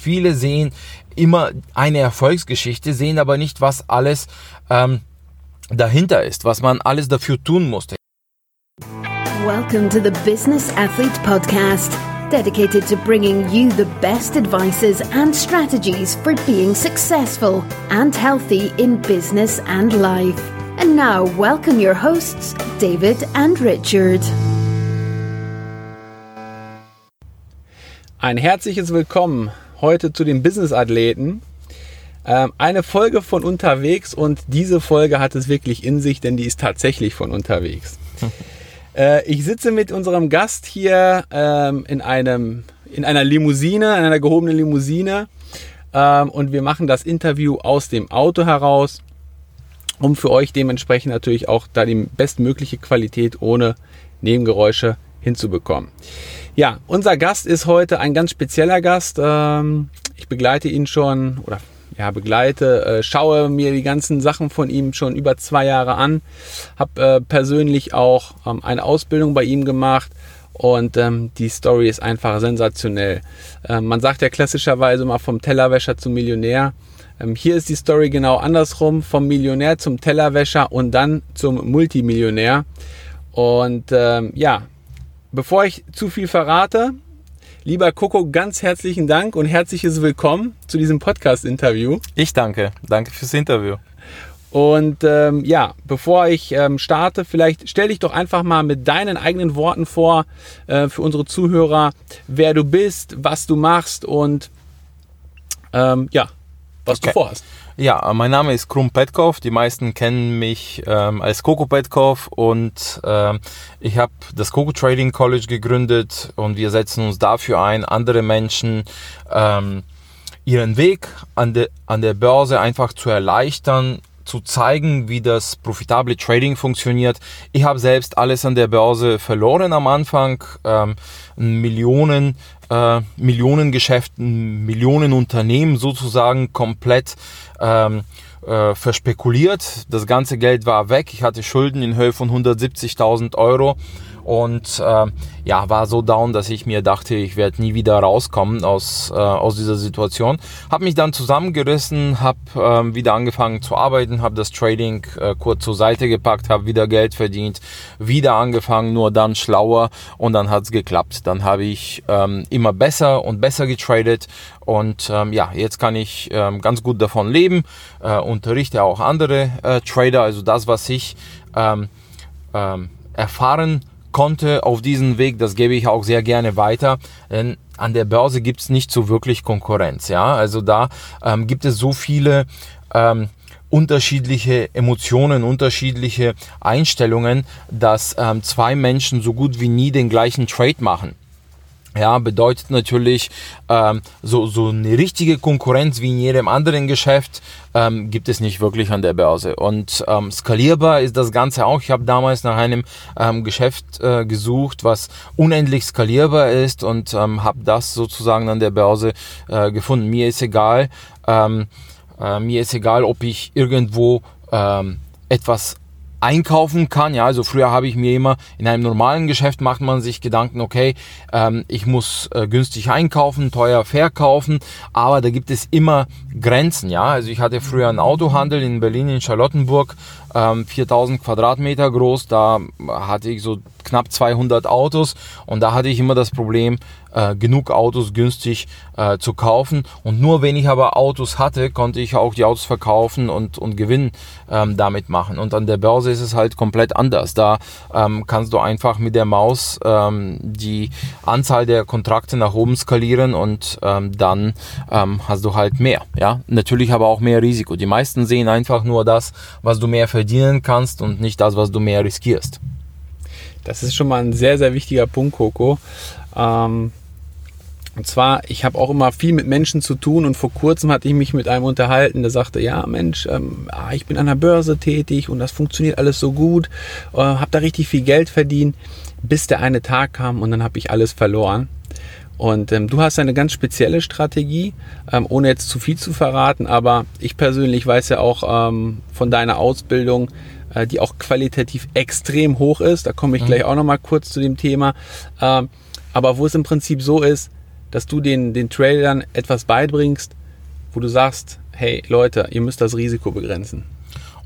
Viele sehen immer eine Erfolgsgeschichte, sehen aber nicht, was alles ähm, dahinter ist, was man alles dafür tun musste. Welcome to the Business Athlete Podcast, dedicated to bringing you the best advices and strategies for being successful and healthy in business and life. And now, welcome your hosts, David and Richard. Ein herzliches Willkommen heute zu den Business Athleten. Ähm, eine Folge von unterwegs und diese Folge hat es wirklich in sich, denn die ist tatsächlich von unterwegs. äh, ich sitze mit unserem Gast hier ähm, in, einem, in einer Limousine, in einer gehobenen Limousine ähm, und wir machen das Interview aus dem Auto heraus, um für euch dementsprechend natürlich auch da die bestmögliche Qualität ohne Nebengeräusche hinzubekommen. Ja, unser Gast ist heute ein ganz spezieller Gast. Ähm, ich begleite ihn schon oder ja, begleite, äh, schaue mir die ganzen Sachen von ihm schon über zwei Jahre an, habe äh, persönlich auch ähm, eine Ausbildung bei ihm gemacht und ähm, die Story ist einfach sensationell. Man sagt ja klassischerweise mal vom Tellerwäscher zum Millionär. Hier ist die Story genau andersrum, vom Millionär zum Tellerwäscher und dann zum Multimillionär. Und ähm, ja, bevor ich zu viel verrate, lieber Coco, ganz herzlichen Dank und herzliches Willkommen zu diesem Podcast-Interview. Ich danke. Danke fürs Interview. Und ähm, ja, bevor ich ähm, starte, vielleicht stell dich doch einfach mal mit deinen eigenen Worten vor äh, für unsere Zuhörer, wer du bist, was du machst und ähm, ja, was okay. du vorhast. Ja, mein Name ist Krum Petkov. Die meisten kennen mich ähm, als Coco Petkov und äh, ich habe das Coco Trading College gegründet und wir setzen uns dafür ein, andere Menschen ähm, ihren Weg an, de, an der Börse einfach zu erleichtern, zu zeigen, wie das profitable Trading funktioniert. Ich habe selbst alles an der Börse verloren am Anfang. Ähm, Millionen, äh, Millionengeschäften, Millionen Unternehmen sozusagen komplett ähm, äh, verspekuliert. Das ganze Geld war weg. Ich hatte Schulden in Höhe von 170.000 Euro und äh, ja, war so down, dass ich mir dachte, ich werde nie wieder rauskommen aus, äh, aus dieser Situation. Habe mich dann zusammengerissen, habe äh, wieder angefangen zu arbeiten, habe das Trading äh, kurz zur Seite gepackt, habe wieder Geld verdient, wieder angefangen, nur dann schlauer und dann hat's geklappt. Dann habe ich ähm, immer besser und besser getradet und ähm, ja, jetzt kann ich ähm, ganz gut davon leben, äh, unterrichte auch andere äh, Trader, also das, was ich ähm, ähm, erfahren konnte auf diesem Weg, das gebe ich auch sehr gerne weiter, denn an der Börse gibt es nicht so wirklich Konkurrenz. Ja, also da ähm, gibt es so viele ähm, unterschiedliche Emotionen, unterschiedliche Einstellungen, dass ähm, zwei Menschen so gut wie nie den gleichen Trade machen. Ja, bedeutet natürlich, ähm, so, so eine richtige Konkurrenz wie in jedem anderen Geschäft ähm, gibt es nicht wirklich an der Börse. Und ähm, skalierbar ist das Ganze auch. Ich habe damals nach einem ähm, Geschäft äh, gesucht, was unendlich skalierbar ist und ähm, habe das sozusagen an der Börse äh, gefunden. Mir ist egal, ähm, äh, mir ist egal, ob ich irgendwo ähm, etwas einkaufen kann. Ja, also früher habe ich mir immer in einem normalen Geschäft macht man sich Gedanken, okay, ähm, ich muss äh, günstig einkaufen, teuer verkaufen, aber da gibt es immer Grenzen. Ja, also ich hatte früher einen Autohandel in Berlin in Charlottenburg, ähm, 4000 Quadratmeter groß, da hatte ich so knapp 200 Autos und da hatte ich immer das Problem, äh, genug Autos günstig äh, zu kaufen. Und nur wenn ich aber Autos hatte, konnte ich auch die Autos verkaufen und, und Gewinn ähm, damit machen. Und an der Börse ist es halt komplett anders. Da ähm, kannst du einfach mit der Maus ähm, die Anzahl der Kontrakte nach oben skalieren und ähm, dann ähm, hast du halt mehr. Ja, natürlich aber auch mehr Risiko. Die meisten sehen einfach nur das, was du mehr verdienen kannst und nicht das, was du mehr riskierst. Das ist schon mal ein sehr, sehr wichtiger Punkt, Coco. Ähm, und zwar, ich habe auch immer viel mit Menschen zu tun und vor kurzem hatte ich mich mit einem unterhalten, der sagte, ja Mensch, ähm, ah, ich bin an der Börse tätig und das funktioniert alles so gut, äh, habe da richtig viel Geld verdient, bis der eine Tag kam und dann habe ich alles verloren. Und ähm, du hast eine ganz spezielle Strategie, ähm, ohne jetzt zu viel zu verraten, aber ich persönlich weiß ja auch ähm, von deiner Ausbildung, äh, die auch qualitativ extrem hoch ist. Da komme ich mhm. gleich auch nochmal kurz zu dem Thema. Ähm, aber wo es im Prinzip so ist, dass du den, den Tradern etwas beibringst, wo du sagst, hey Leute, ihr müsst das Risiko begrenzen.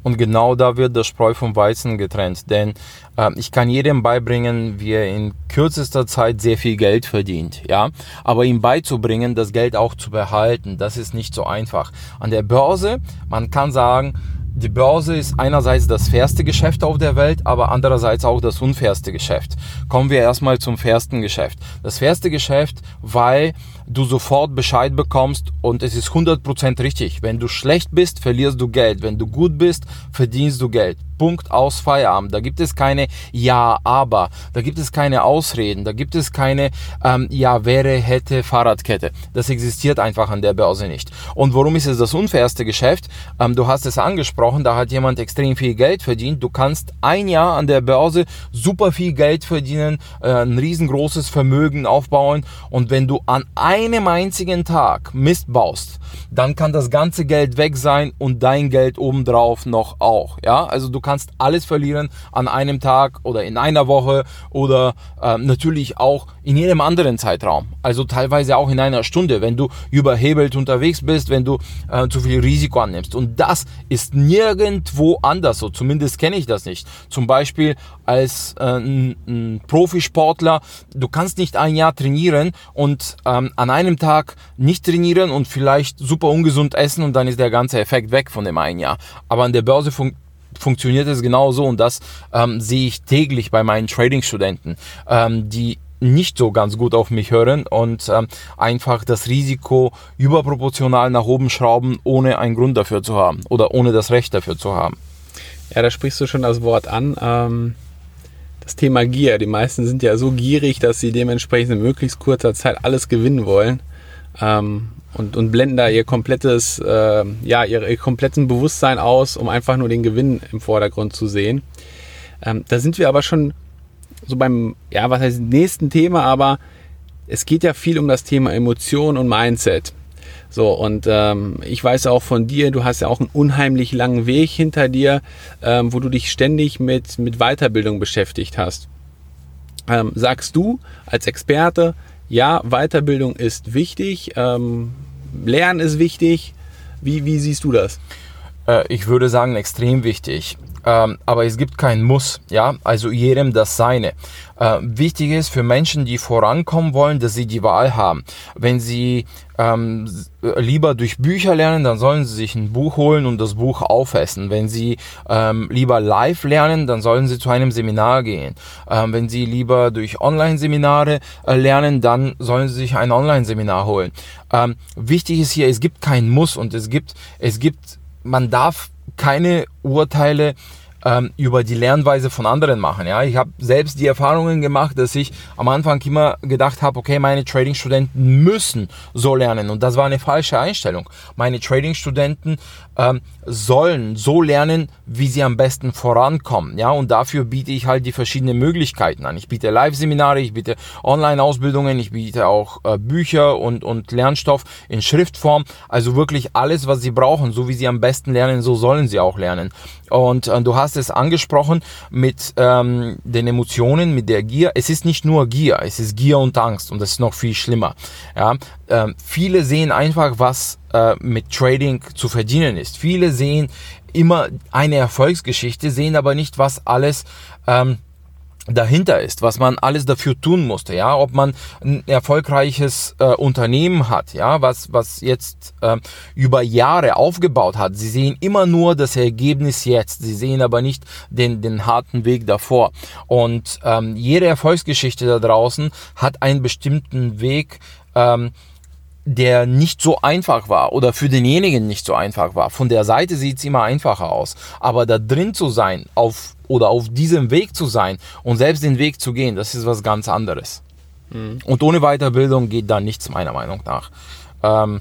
Und genau da wird das Spreu vom Weizen getrennt. Denn äh, ich kann jedem beibringen, wie er in kürzester Zeit sehr viel Geld verdient. Ja, aber ihm beizubringen, das Geld auch zu behalten, das ist nicht so einfach. An der Börse, man kann sagen, die Börse ist einerseits das fairste Geschäft auf der Welt, aber andererseits auch das unfairste Geschäft. Kommen wir erstmal zum fairsten Geschäft. Das fairste Geschäft, weil du sofort Bescheid bekommst und es ist 100% richtig. Wenn du schlecht bist, verlierst du Geld. Wenn du gut bist, verdienst du Geld. Punkt aus Feierabend. Da gibt es keine Ja, aber. Da gibt es keine Ausreden. Da gibt es keine ähm, Ja, wäre, hätte, Fahrradkette. Das existiert einfach an der Börse nicht. Und warum ist es das unfairste Geschäft? Ähm, du hast es angesprochen, da hat jemand extrem viel Geld verdient. Du kannst ein Jahr an der Börse super viel Geld verdienen, äh, ein riesengroßes Vermögen aufbauen und wenn du an einem einzigen Tag Mist baust, dann kann das ganze Geld weg sein und dein Geld obendrauf noch auch. Ja, also du kannst alles verlieren an einem Tag oder in einer Woche oder äh, natürlich auch in jedem anderen Zeitraum. Also teilweise auch in einer Stunde, wenn du überhebelt unterwegs bist, wenn du äh, zu viel Risiko annimmst. Und das ist nirgendwo anders so. Zumindest kenne ich das nicht. Zum Beispiel als äh, ein, ein Profisportler, du kannst nicht ein Jahr trainieren und ähm, an einem Tag nicht trainieren und vielleicht super ungesund essen und dann ist der ganze Effekt weg von dem einen Jahr. Aber an der Börse fun funktioniert es genauso und das ähm, sehe ich täglich bei meinen Trading-Studenten, ähm, die nicht so ganz gut auf mich hören und ähm, einfach das Risiko überproportional nach oben schrauben, ohne einen Grund dafür zu haben oder ohne das Recht dafür zu haben. Ja, da sprichst du schon das Wort an. Das Thema Gier. Die meisten sind ja so gierig, dass sie dementsprechend in möglichst kurzer Zeit alles gewinnen wollen. Ähm, und, und blenden da ihr komplettes, äh, ja, ihr, ihr kompletten Bewusstsein aus, um einfach nur den Gewinn im Vordergrund zu sehen. Ähm, da sind wir aber schon so beim, ja, was heißt nächsten Thema, aber es geht ja viel um das Thema Emotion und Mindset. So, und ähm, ich weiß auch von dir, du hast ja auch einen unheimlich langen Weg hinter dir, ähm, wo du dich ständig mit, mit Weiterbildung beschäftigt hast. Ähm, sagst du als Experte, ja, Weiterbildung ist wichtig, ähm, Lernen ist wichtig. Wie, wie siehst du das? Äh, ich würde sagen, extrem wichtig. Ähm, aber es gibt kein Muss, ja, also jedem das Seine. Äh, wichtig ist für Menschen, die vorankommen wollen, dass sie die Wahl haben. Wenn sie ähm, lieber durch Bücher lernen, dann sollen sie sich ein Buch holen und das Buch aufessen. Wenn sie ähm, lieber live lernen, dann sollen sie zu einem Seminar gehen. Ähm, wenn sie lieber durch Online-Seminare äh, lernen, dann sollen sie sich ein Online-Seminar holen. Ähm, wichtig ist hier, es gibt kein Muss und es gibt, es gibt, man darf keine Urteile ähm, über die Lernweise von anderen machen. Ja, ich habe selbst die Erfahrungen gemacht, dass ich am Anfang immer gedacht habe, okay, meine Trading-Studenten müssen so lernen und das war eine falsche Einstellung. Meine Trading-Studenten ähm, sollen so lernen, wie sie am besten vorankommen. Ja, und dafür biete ich halt die verschiedenen Möglichkeiten an. Ich biete Live-Seminare, ich biete Online-Ausbildungen, ich biete auch äh, Bücher und, und Lernstoff in Schriftform. Also wirklich alles, was sie brauchen, so wie sie am besten lernen, so sollen sie auch lernen. Und äh, du hast es angesprochen mit ähm, den Emotionen, mit der Gier. Es ist nicht nur Gier, es ist Gier und Angst und das ist noch viel schlimmer. Ja, ähm, viele sehen einfach, was äh, mit Trading zu verdienen ist. Viele sehen immer eine Erfolgsgeschichte, sehen aber nicht, was alles ähm, dahinter ist, was man alles dafür tun musste, ja, ob man ein erfolgreiches äh, Unternehmen hat, ja, was was jetzt äh, über Jahre aufgebaut hat. Sie sehen immer nur das Ergebnis jetzt, sie sehen aber nicht den den harten Weg davor. Und ähm, jede Erfolgsgeschichte da draußen hat einen bestimmten Weg. Ähm, der nicht so einfach war oder für denjenigen nicht so einfach war. Von der Seite sieht es immer einfacher aus. Aber da drin zu sein, auf oder auf diesem Weg zu sein und selbst den Weg zu gehen, das ist was ganz anderes. Mhm. Und ohne Weiterbildung geht da nichts, meiner Meinung nach. Ähm,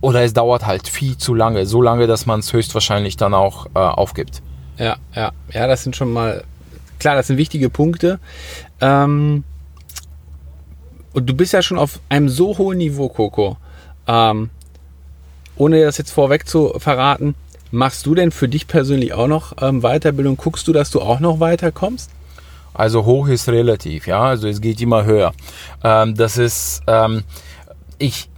oder es dauert halt viel zu lange, so lange, dass man es höchstwahrscheinlich dann auch äh, aufgibt. Ja, ja, ja, das sind schon mal, klar, das sind wichtige Punkte. Ähm, und du bist ja schon auf einem so hohen Niveau, Coco. Ähm, ohne das jetzt vorweg zu verraten, machst du denn für dich persönlich auch noch ähm, Weiterbildung? Guckst du, dass du auch noch weiterkommst? Also hoch ist relativ, ja. Also es geht immer höher. Ähm, das ist ähm, ich,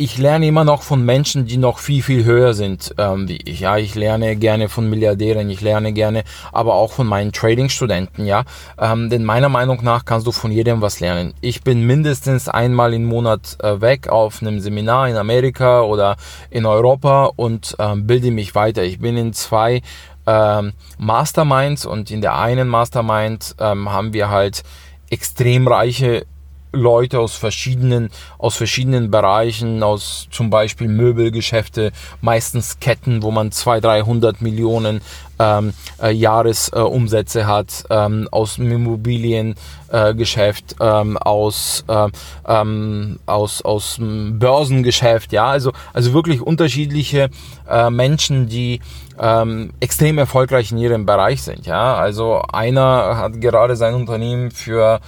ich lerne immer noch von Menschen, die noch viel, viel höher sind ähm, wie ich. Ja, ich lerne gerne von Milliardären, ich lerne gerne, aber auch von meinen Trading-Studenten, ja. Ähm, denn meiner Meinung nach kannst du von jedem was lernen. Ich bin mindestens einmal im Monat äh, weg auf einem Seminar in Amerika oder in Europa und ähm, bilde mich weiter. Ich bin in zwei ähm, Masterminds und in der einen Mastermind ähm, haben wir halt extrem reiche Leute aus verschiedenen, aus verschiedenen Bereichen, aus zum Beispiel Möbelgeschäfte, meistens Ketten, wo man 200, 300 Millionen ähm, äh, Jahresumsätze äh, hat, ähm, aus dem Immobiliengeschäft, äh, ähm, aus, äh, ähm, aus, aus dem Börsengeschäft, ja, also, also wirklich unterschiedliche äh, Menschen, die ähm, extrem erfolgreich in ihrem Bereich sind, ja, also einer hat gerade sein Unternehmen für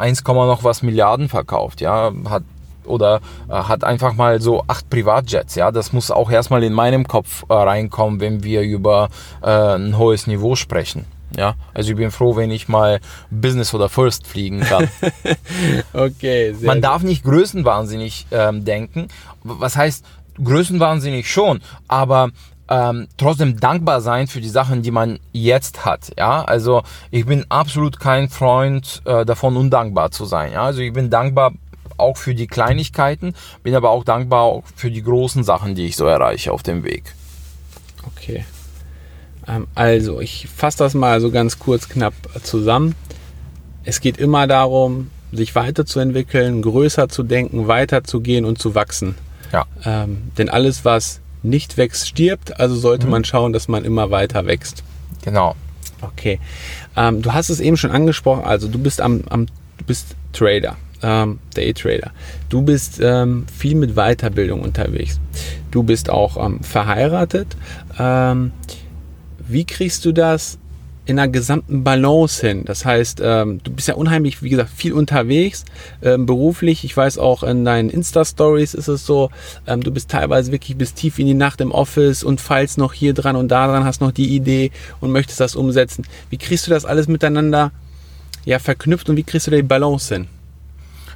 1, noch was Milliarden verkauft, ja, hat oder äh, hat einfach mal so acht Privatjets, ja, das muss auch erstmal in meinem Kopf äh, reinkommen, wenn wir über äh, ein hohes Niveau sprechen. Ja, also ich bin froh, wenn ich mal Business oder First fliegen kann. okay. Man darf nicht größenwahnsinnig ähm, denken. Was heißt größenwahnsinnig schon, aber ähm, trotzdem dankbar sein für die Sachen, die man jetzt hat. Ja, also ich bin absolut kein Freund äh, davon, undankbar zu sein. Ja, also ich bin dankbar auch für die Kleinigkeiten, bin aber auch dankbar auch für die großen Sachen, die ich so erreiche auf dem Weg. Okay. Ähm, also, ich fasse das mal so ganz kurz knapp zusammen. Es geht immer darum, sich weiterzuentwickeln, größer zu denken, weiterzugehen und zu wachsen. Ja. Ähm, denn alles, was nicht wächst, stirbt. Also sollte mhm. man schauen, dass man immer weiter wächst. Genau. Okay. Ähm, du hast es eben schon angesprochen. Also du bist am, am du bist Trader, ähm, Daytrader. Du bist ähm, viel mit Weiterbildung unterwegs. Du bist auch ähm, verheiratet. Ähm, wie kriegst du das in einer gesamten Balance hin. Das heißt, ähm, du bist ja unheimlich, wie gesagt, viel unterwegs, ähm, beruflich. Ich weiß auch in deinen Insta-Stories ist es so, ähm, du bist teilweise wirklich bis tief in die Nacht im Office und feilst noch hier dran und da dran, hast noch die Idee und möchtest das umsetzen. Wie kriegst du das alles miteinander ja, verknüpft und wie kriegst du da die Balance hin?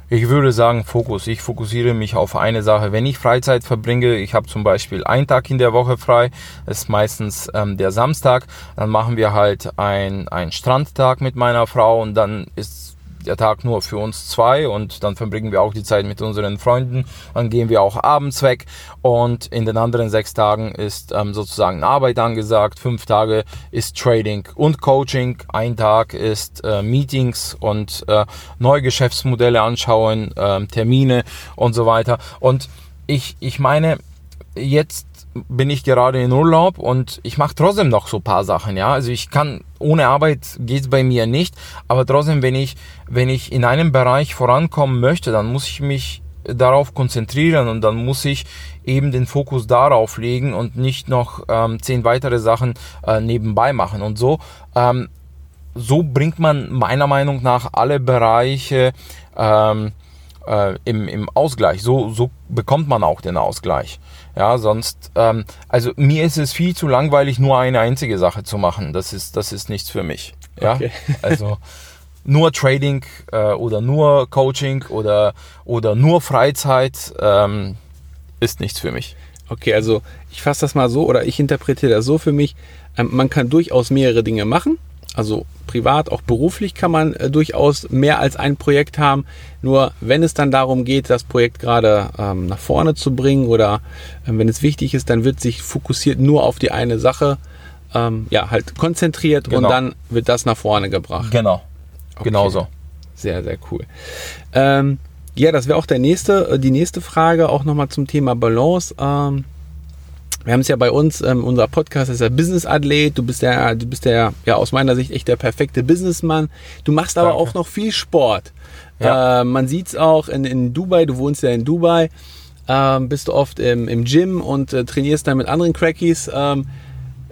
Ich würde sagen Fokus. Ich fokussiere mich auf eine Sache. Wenn ich Freizeit verbringe, ich habe zum Beispiel einen Tag in der Woche frei, ist meistens ähm, der Samstag, dann machen wir halt ein, einen Strandtag mit meiner Frau und dann ist der Tag nur für uns zwei und dann verbringen wir auch die Zeit mit unseren Freunden. Dann gehen wir auch abends weg und in den anderen sechs Tagen ist ähm, sozusagen Arbeit angesagt. Fünf Tage ist Trading und Coaching. Ein Tag ist äh, Meetings und äh, neue Geschäftsmodelle anschauen, äh, Termine und so weiter. Und ich, ich meine, jetzt bin ich gerade in Urlaub und ich mache trotzdem noch so paar Sachen, ja. Also ich kann ohne Arbeit geht's bei mir nicht, aber trotzdem, wenn ich wenn ich in einem Bereich vorankommen möchte, dann muss ich mich darauf konzentrieren und dann muss ich eben den Fokus darauf legen und nicht noch ähm, zehn weitere Sachen äh, nebenbei machen und so. Ähm, so bringt man meiner Meinung nach alle Bereiche ähm, äh, im, im Ausgleich. So, so bekommt man auch den Ausgleich. Ja, sonst, ähm, also mir ist es viel zu langweilig, nur eine einzige Sache zu machen. Das ist, das ist nichts für mich. Ja, okay. also nur Trading äh, oder nur Coaching oder, oder nur Freizeit ähm, ist nichts für mich. Okay, also ich fasse das mal so oder ich interpretiere das so für mich. Ähm, man kann durchaus mehrere Dinge machen. Also privat, auch beruflich kann man äh, durchaus mehr als ein Projekt haben. Nur wenn es dann darum geht, das Projekt gerade ähm, nach vorne zu bringen oder äh, wenn es wichtig ist, dann wird sich fokussiert nur auf die eine Sache, ähm, ja, halt konzentriert genau. und dann wird das nach vorne gebracht. Genau. Okay. Genauso. Sehr, sehr cool. Ähm, ja, das wäre auch der nächste, äh, die nächste Frage, auch nochmal zum Thema Balance. Ähm, wir haben es ja bei uns, ähm, unser Podcast ist ja Business Athlet. Du bist der, du bist der, ja aus meiner Sicht echt der perfekte Businessmann. Du machst aber auch noch viel Sport. Ja. Äh, man sieht es auch in, in Dubai. Du wohnst ja in Dubai. Ähm, bist du oft im, im Gym und äh, trainierst dann mit anderen Crackies. Ähm,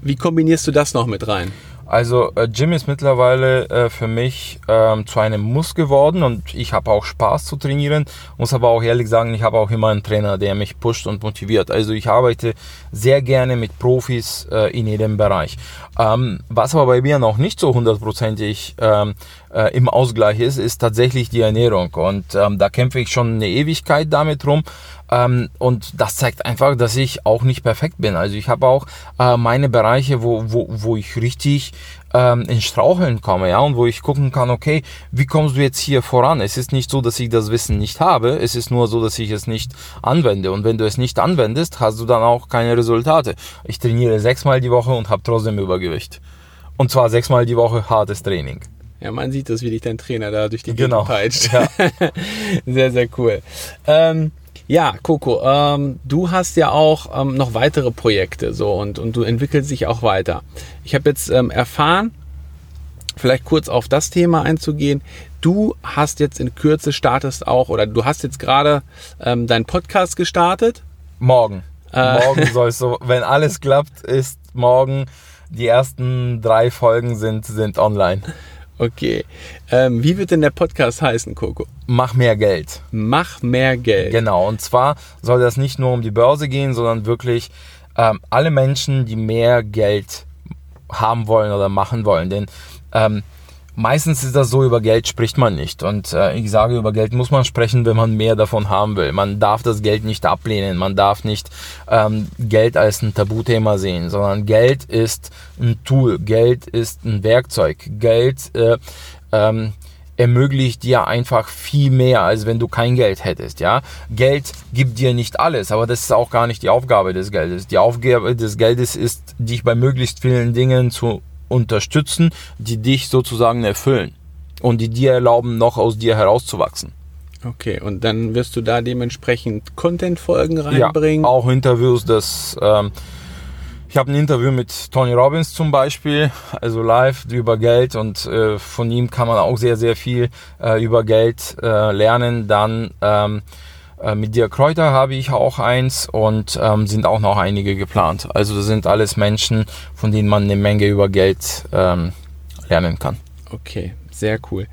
wie kombinierst du das noch mit rein? Also äh, Gym ist mittlerweile äh, für mich ähm, zu einem Muss geworden und ich habe auch Spaß zu trainieren. Muss aber auch ehrlich sagen, ich habe auch immer einen Trainer, der mich pusht und motiviert. Also ich arbeite sehr gerne mit Profis äh, in jedem Bereich. Ähm, was aber bei mir noch nicht so hundertprozentig ähm, äh, im Ausgleich ist, ist tatsächlich die Ernährung. Und ähm, da kämpfe ich schon eine Ewigkeit damit rum. Ähm, und das zeigt einfach, dass ich auch nicht perfekt bin. Also ich habe auch äh, meine Bereiche, wo, wo, wo ich richtig ähm, in Straucheln komme, ja, und wo ich gucken kann, okay, wie kommst du jetzt hier voran? Es ist nicht so, dass ich das Wissen nicht habe, es ist nur so, dass ich es nicht anwende. Und wenn du es nicht anwendest, hast du dann auch keine Resultate. Ich trainiere sechsmal die Woche und habe trotzdem Übergewicht. Und zwar sechsmal die Woche hartes Training. Ja, man sieht das, wie dich dein Trainer da durch die genau. Gegend peitscht. Ja. sehr, sehr cool. Ähm, ja, Coco, ähm, du hast ja auch ähm, noch weitere Projekte so und, und du entwickelst dich auch weiter. Ich habe jetzt ähm, erfahren, vielleicht kurz auf das Thema einzugehen. Du hast jetzt in Kürze startest auch oder du hast jetzt gerade ähm, deinen Podcast gestartet. Morgen. Äh. Morgen soll es so, wenn alles klappt, ist morgen die ersten drei Folgen sind, sind online. Okay. Ähm, wie wird denn der Podcast heißen, Coco? Mach mehr Geld. Mach mehr Geld. Genau. Und zwar soll das nicht nur um die Börse gehen, sondern wirklich ähm, alle Menschen, die mehr Geld haben wollen oder machen wollen. Denn ähm, Meistens ist das so, über Geld spricht man nicht. Und äh, ich sage, über Geld muss man sprechen, wenn man mehr davon haben will. Man darf das Geld nicht ablehnen. Man darf nicht ähm, Geld als ein Tabuthema sehen, sondern Geld ist ein Tool. Geld ist ein Werkzeug. Geld äh, ähm, ermöglicht dir einfach viel mehr, als wenn du kein Geld hättest, ja. Geld gibt dir nicht alles, aber das ist auch gar nicht die Aufgabe des Geldes. Die Aufgabe des Geldes ist, dich bei möglichst vielen Dingen zu unterstützen, die dich sozusagen erfüllen und die dir erlauben, noch aus dir herauszuwachsen. Okay, und dann wirst du da dementsprechend Content-Folgen reinbringen? Ja, auch Interviews, das... Ähm, ich habe ein Interview mit Tony Robbins zum Beispiel, also live über Geld und äh, von ihm kann man auch sehr, sehr viel äh, über Geld äh, lernen. Dann ähm, äh, mit Dirk Kräuter habe ich auch eins und ähm, sind auch noch einige geplant. Also das sind alles Menschen, von denen man eine Menge über Geld ähm, lernen kann. Okay, sehr cool.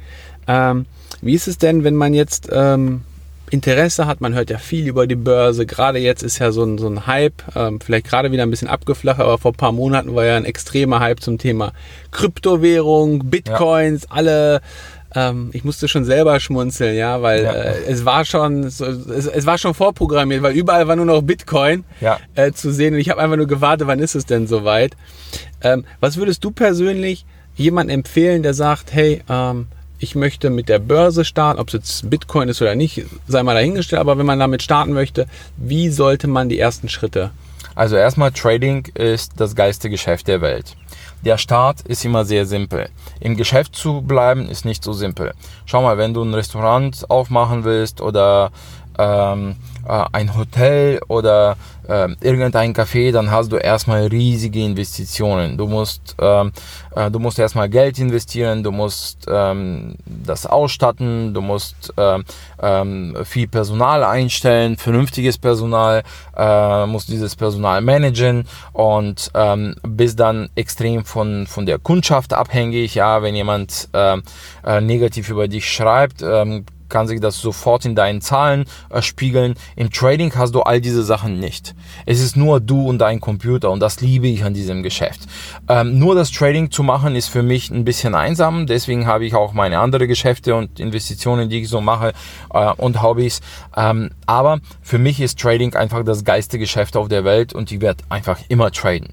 Ähm, wie ist es denn, wenn man jetzt ähm, Interesse hat? Man hört ja viel über die Börse. Gerade jetzt ist ja so ein, so ein Hype, ähm, vielleicht gerade wieder ein bisschen abgeflacht, aber vor ein paar Monaten war ja ein extremer Hype zum Thema Kryptowährung, Bitcoins, ja. alle ähm, ich musste schon selber schmunzeln, ja, weil ja. Äh, es war schon, es, es, war schon vorprogrammiert, weil überall war nur noch Bitcoin ja. äh, zu sehen und ich habe einfach nur gewartet, wann ist es denn soweit? Ähm, was würdest du persönlich jemandem empfehlen, der sagt, hey, ähm, ich möchte mit der Börse starten, ob es jetzt Bitcoin ist oder nicht, sei mal dahingestellt, aber wenn man damit starten möchte, wie sollte man die ersten Schritte? Also erstmal Trading ist das geilste Geschäft der Welt. Der Start ist immer sehr simpel. Im Geschäft zu bleiben ist nicht so simpel. Schau mal, wenn du ein Restaurant aufmachen willst oder ähm, äh, ein Hotel oder äh, irgendein Café, dann hast du erstmal riesige Investitionen. Du musst, ähm, äh, du musst erstmal Geld investieren, du musst ähm, das ausstatten, du musst ähm, ähm, viel Personal einstellen, vernünftiges Personal, äh, musst dieses Personal managen und ähm, bist dann extrem von, von der Kundschaft abhängig. Ja, wenn jemand ähm, äh, negativ über dich schreibt, ähm, kann sich das sofort in deinen Zahlen äh, spiegeln. Im Trading hast du all diese Sachen nicht. Es ist nur du und dein Computer und das liebe ich an diesem Geschäft. Ähm, nur das Trading zu machen ist für mich ein bisschen einsam, deswegen habe ich auch meine andere Geschäfte und Investitionen, die ich so mache äh, und Hobbys. Ähm, aber für mich ist Trading einfach das geilste Geschäft auf der Welt und ich werde einfach immer traden.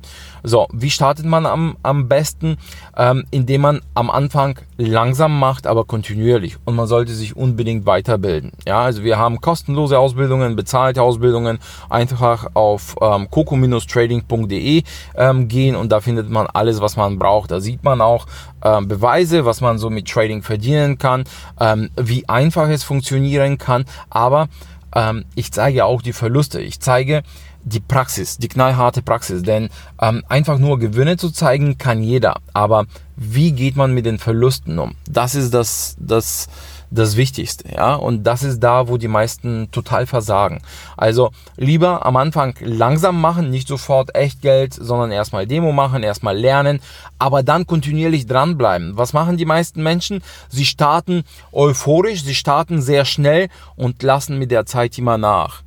So, wie startet man am, am besten? Ähm, indem man am Anfang langsam macht, aber kontinuierlich. Und man sollte sich unbedingt weiterbilden. Ja, also wir haben kostenlose Ausbildungen, bezahlte Ausbildungen. Einfach auf ähm, coco-trading.de ähm, gehen und da findet man alles, was man braucht. Da sieht man auch ähm, Beweise, was man so mit Trading verdienen kann, ähm, wie einfach es funktionieren kann. Aber ähm, ich zeige auch die Verluste. Ich zeige, die Praxis, die knallharte Praxis. Denn ähm, einfach nur Gewinne zu zeigen, kann jeder. Aber wie geht man mit den Verlusten um? Das ist das, das, das Wichtigste, ja. Und das ist da, wo die meisten total versagen. Also lieber am Anfang langsam machen, nicht sofort echt Geld, sondern erstmal Demo machen, erstmal lernen, aber dann kontinuierlich dranbleiben. Was machen die meisten Menschen? Sie starten euphorisch, sie starten sehr schnell und lassen mit der Zeit immer nach.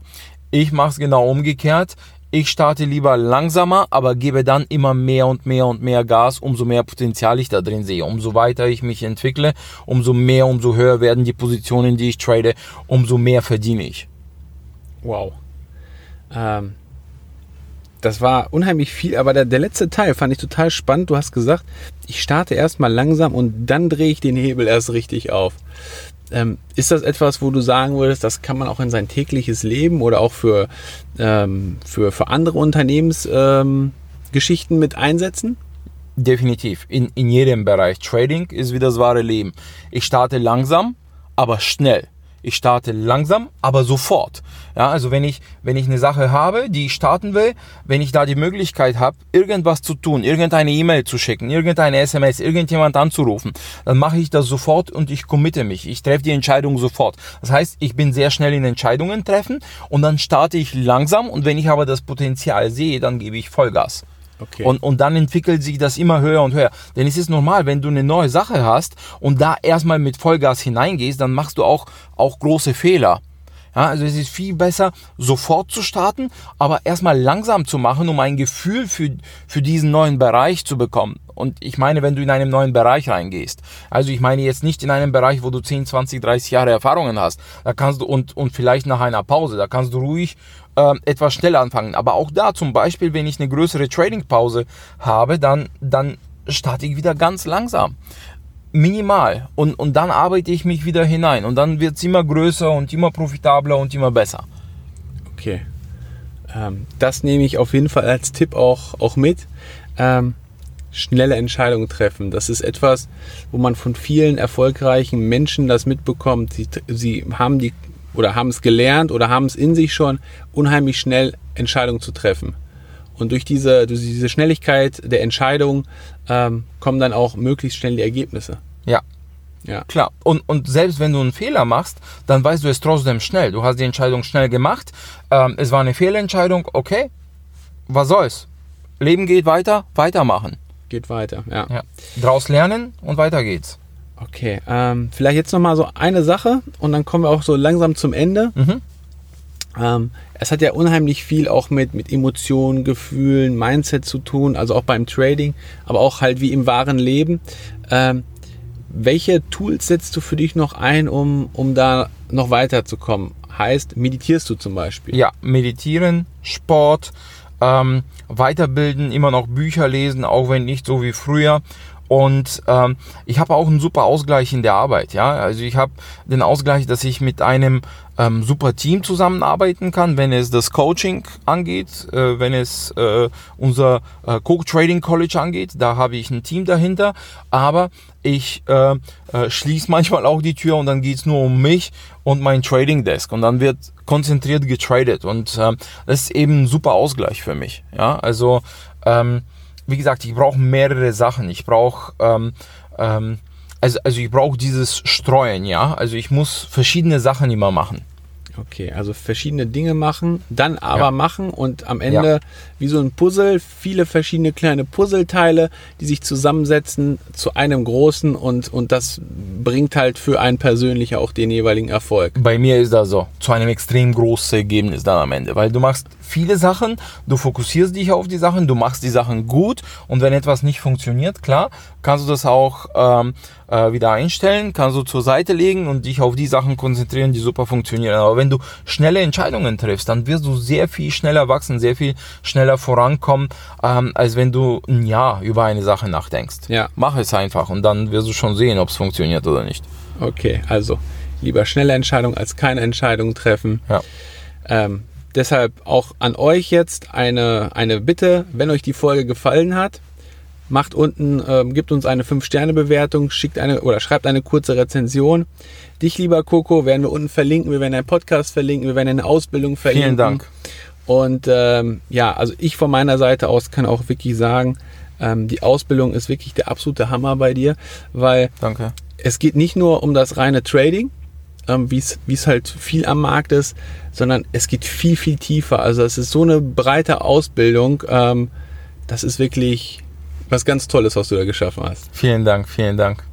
Ich mache es genau umgekehrt. Ich starte lieber langsamer, aber gebe dann immer mehr und mehr und mehr Gas, umso mehr Potenzial ich da drin sehe. Umso weiter ich mich entwickle, umso mehr, umso höher werden die Positionen, die ich trade, umso mehr verdiene ich. Wow. Ähm, das war unheimlich viel, aber der, der letzte Teil fand ich total spannend. Du hast gesagt, ich starte erstmal langsam und dann drehe ich den Hebel erst richtig auf. Ähm, ist das etwas, wo du sagen würdest, das kann man auch in sein tägliches Leben oder auch für, ähm, für, für andere Unternehmensgeschichten ähm, mit einsetzen? Definitiv. In, in jedem Bereich. Trading ist wie das wahre Leben. Ich starte langsam, aber schnell. Ich starte langsam, aber sofort. Ja, also wenn ich, wenn ich eine Sache habe, die ich starten will, wenn ich da die Möglichkeit habe, irgendwas zu tun, irgendeine E-Mail zu schicken, irgendeine SMS, irgendjemand anzurufen, dann mache ich das sofort und ich committe mich. Ich treffe die Entscheidung sofort. Das heißt, ich bin sehr schnell in Entscheidungen treffen und dann starte ich langsam und wenn ich aber das Potenzial sehe, dann gebe ich Vollgas. Okay. Und, und dann entwickelt sich das immer höher und höher. Denn es ist normal, wenn du eine neue Sache hast und da erstmal mit Vollgas hineingehst, dann machst du auch, auch große Fehler. Ja, also es ist viel besser, sofort zu starten, aber erstmal langsam zu machen, um ein Gefühl für, für diesen neuen Bereich zu bekommen. Und ich meine, wenn du in einen neuen Bereich reingehst. Also ich meine jetzt nicht in einen Bereich, wo du 10, 20, 30 Jahre Erfahrungen hast. Da kannst du und, und vielleicht nach einer Pause, da kannst du ruhig äh, etwas schneller anfangen. Aber auch da zum Beispiel, wenn ich eine größere Trading-Pause habe, dann, dann starte ich wieder ganz langsam. Minimal. Und, und dann arbeite ich mich wieder hinein. Und dann wird es immer größer und immer profitabler und immer besser. Okay. Ähm, das nehme ich auf jeden Fall als Tipp auch, auch mit. Ähm, schnelle Entscheidungen treffen. Das ist etwas, wo man von vielen erfolgreichen Menschen das mitbekommt. Sie, sie haben die oder haben es gelernt oder haben es in sich schon, unheimlich schnell Entscheidungen zu treffen. Und durch diese, durch diese Schnelligkeit der Entscheidung ähm, kommen dann auch möglichst schnell die Ergebnisse. Ja. Ja. Klar. Und, und selbst wenn du einen Fehler machst, dann weißt du es trotzdem schnell. Du hast die Entscheidung schnell gemacht. Ähm, es war eine Fehlentscheidung. Okay. Was soll's? Leben geht weiter. Weitermachen. Geht weiter, ja. ja. Draus lernen und weiter geht's. Okay, ähm, vielleicht jetzt noch mal so eine Sache und dann kommen wir auch so langsam zum Ende. Mhm. Ähm, es hat ja unheimlich viel auch mit, mit Emotionen, Gefühlen, Mindset zu tun, also auch beim Trading, aber auch halt wie im wahren Leben. Ähm, welche Tools setzt du für dich noch ein, um, um da noch weiterzukommen? Heißt, meditierst du zum Beispiel? Ja, meditieren, Sport, ähm, weiterbilden, immer noch Bücher lesen, auch wenn nicht so wie früher. Und ähm, ich habe auch einen super Ausgleich in der Arbeit. Ja, also ich habe den Ausgleich, dass ich mit einem ähm, super Team zusammenarbeiten kann, wenn es das Coaching angeht, äh, wenn es äh, unser äh, Coke Trading College angeht. Da habe ich ein Team dahinter. Aber ich äh, äh, schließe manchmal auch die Tür und dann geht's nur um mich und mein Trading Desk und dann wird konzentriert getradet und äh, das ist eben ein super Ausgleich für mich. Ja, also ähm, wie gesagt, ich brauche mehrere Sachen. Ich brauche ähm, ähm, also, also ich brauche dieses Streuen, ja. Also ich muss verschiedene Sachen immer machen. Okay, also verschiedene Dinge machen, dann aber ja. machen und am Ende ja. wie so ein Puzzle, viele verschiedene kleine Puzzleteile, die sich zusammensetzen zu einem großen und, und das bringt halt für einen persönlich auch den jeweiligen Erfolg. Bei mir ist das so, zu einem extrem großen Ergebnis dann am Ende, weil du machst viele Sachen, du fokussierst dich auf die Sachen, du machst die Sachen gut und wenn etwas nicht funktioniert, klar, kannst du das auch ähm, äh, wieder einstellen, kannst du zur Seite legen und dich auf die Sachen konzentrieren, die super funktionieren. Aber wenn du schnelle Entscheidungen triffst, dann wirst du sehr viel schneller wachsen, sehr viel schneller vorankommen, ähm, als wenn du ein Jahr über eine Sache nachdenkst. Ja. Mach es einfach und dann wirst du schon sehen, ob es funktioniert oder nicht. Okay, also lieber schnelle Entscheidungen als keine Entscheidung treffen. Ja. Ähm, deshalb auch an euch jetzt eine, eine Bitte, wenn euch die Folge gefallen hat, macht unten, äh, gibt uns eine 5-Sterne-Bewertung, schickt eine oder schreibt eine kurze Rezension. Dich, lieber Coco, werden wir unten verlinken, wir werden einen Podcast verlinken, wir werden eine Ausbildung verlinken. Vielen Dank. Und ähm, ja, also ich von meiner Seite aus kann auch wirklich sagen, ähm, die Ausbildung ist wirklich der absolute Hammer bei dir, weil Danke. es geht nicht nur um das reine Trading, ähm, wie es halt viel am Markt ist, sondern es geht viel, viel tiefer. Also es ist so eine breite Ausbildung. Ähm, das ist wirklich was ganz Tolles, was du da geschaffen hast. Vielen Dank, vielen Dank.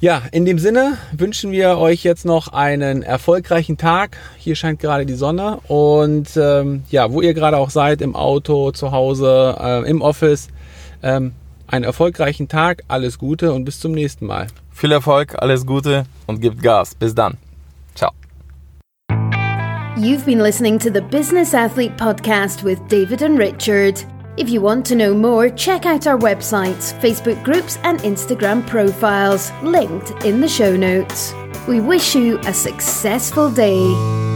Ja, in dem Sinne wünschen wir euch jetzt noch einen erfolgreichen Tag. Hier scheint gerade die Sonne und ähm, ja, wo ihr gerade auch seid, im Auto, zu Hause, äh, im Office, ähm, einen erfolgreichen Tag, alles Gute und bis zum nächsten Mal. Viel Erfolg, alles Gute und gebt Gas. Bis dann. Ciao. You've been listening to the Business Athlete Podcast with David and Richard. If you want to know more, check out our websites, Facebook groups, and Instagram profiles, linked in the show notes. We wish you a successful day.